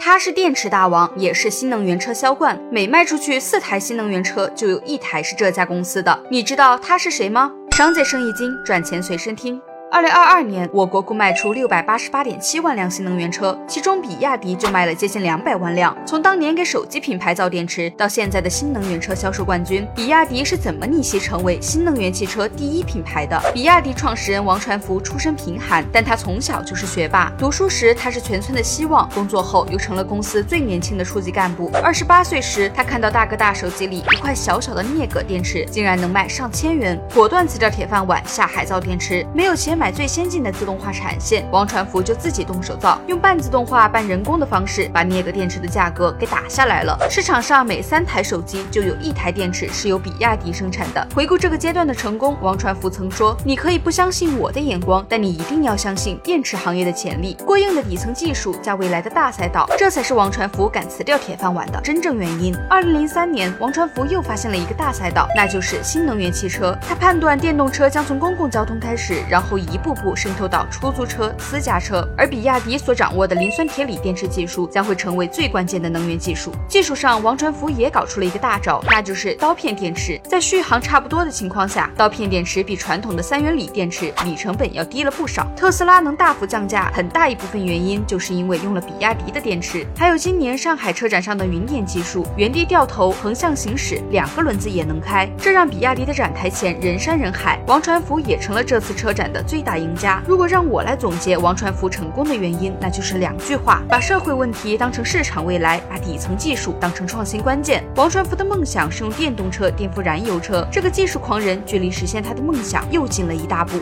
他是电池大王，也是新能源车销冠。每卖出去四台新能源车，就有一台是这家公司的。你知道他是谁吗？商界生意经，赚钱随身听。二零二二年，我国共卖出六百八十八点七万辆新能源车，其中比亚迪就卖了接近两百万辆。从当年给手机品牌造电池，到现在的新能源车销售冠军，比亚迪是怎么逆袭成为新能源汽车第一品牌的？比亚迪创始人王传福出身贫寒，但他从小就是学霸。读书时他是全村的希望，工作后又成了公司最年轻的初级干部。二十八岁时，他看到大哥大手机里一块小小的镍镉电池竟然能卖上千元，果断辞掉铁饭碗，下海造电池。没有钱。买最先进的自动化产线，王传福就自己动手造，用半自动化、半人工的方式，把镍镉电池的价格给打下来了。市场上每三台手机就有一台电池是由比亚迪生产的。回顾这个阶段的成功，王传福曾说：“你可以不相信我的眼光，但你一定要相信电池行业的潜力。过硬的底层技术加未来的大赛道，这才是王传福敢辞掉铁饭碗的真正原因。”二零零三年，王传福又发现了一个大赛道，那就是新能源汽车。他判断电动车将从公共交通开始，然后以一步步渗透到出租车、私家车，而比亚迪所掌握的磷酸铁锂电池技术将会成为最关键的能源技术。技术上，王传福也搞出了一个大招，那就是刀片电池。在续航差不多的情况下，刀片电池比传统的三元锂电池锂成本要低了不少。特斯拉能大幅降价，很大一部分原因就是因为用了比亚迪的电池。还有今年上海车展上的云电技术，原地掉头、横向行驶，两个轮子也能开，这让比亚迪的展台前人山人海。王传福也成了这次车展的最最大赢。家，如果让我来总结王传福成功的原因，那就是两句话：把社会问题当成市场未来，把底层技术当成创新关键。王传福的梦想是用电动车颠覆燃油车，这个技术狂人距离实现他的梦想又近了一大步。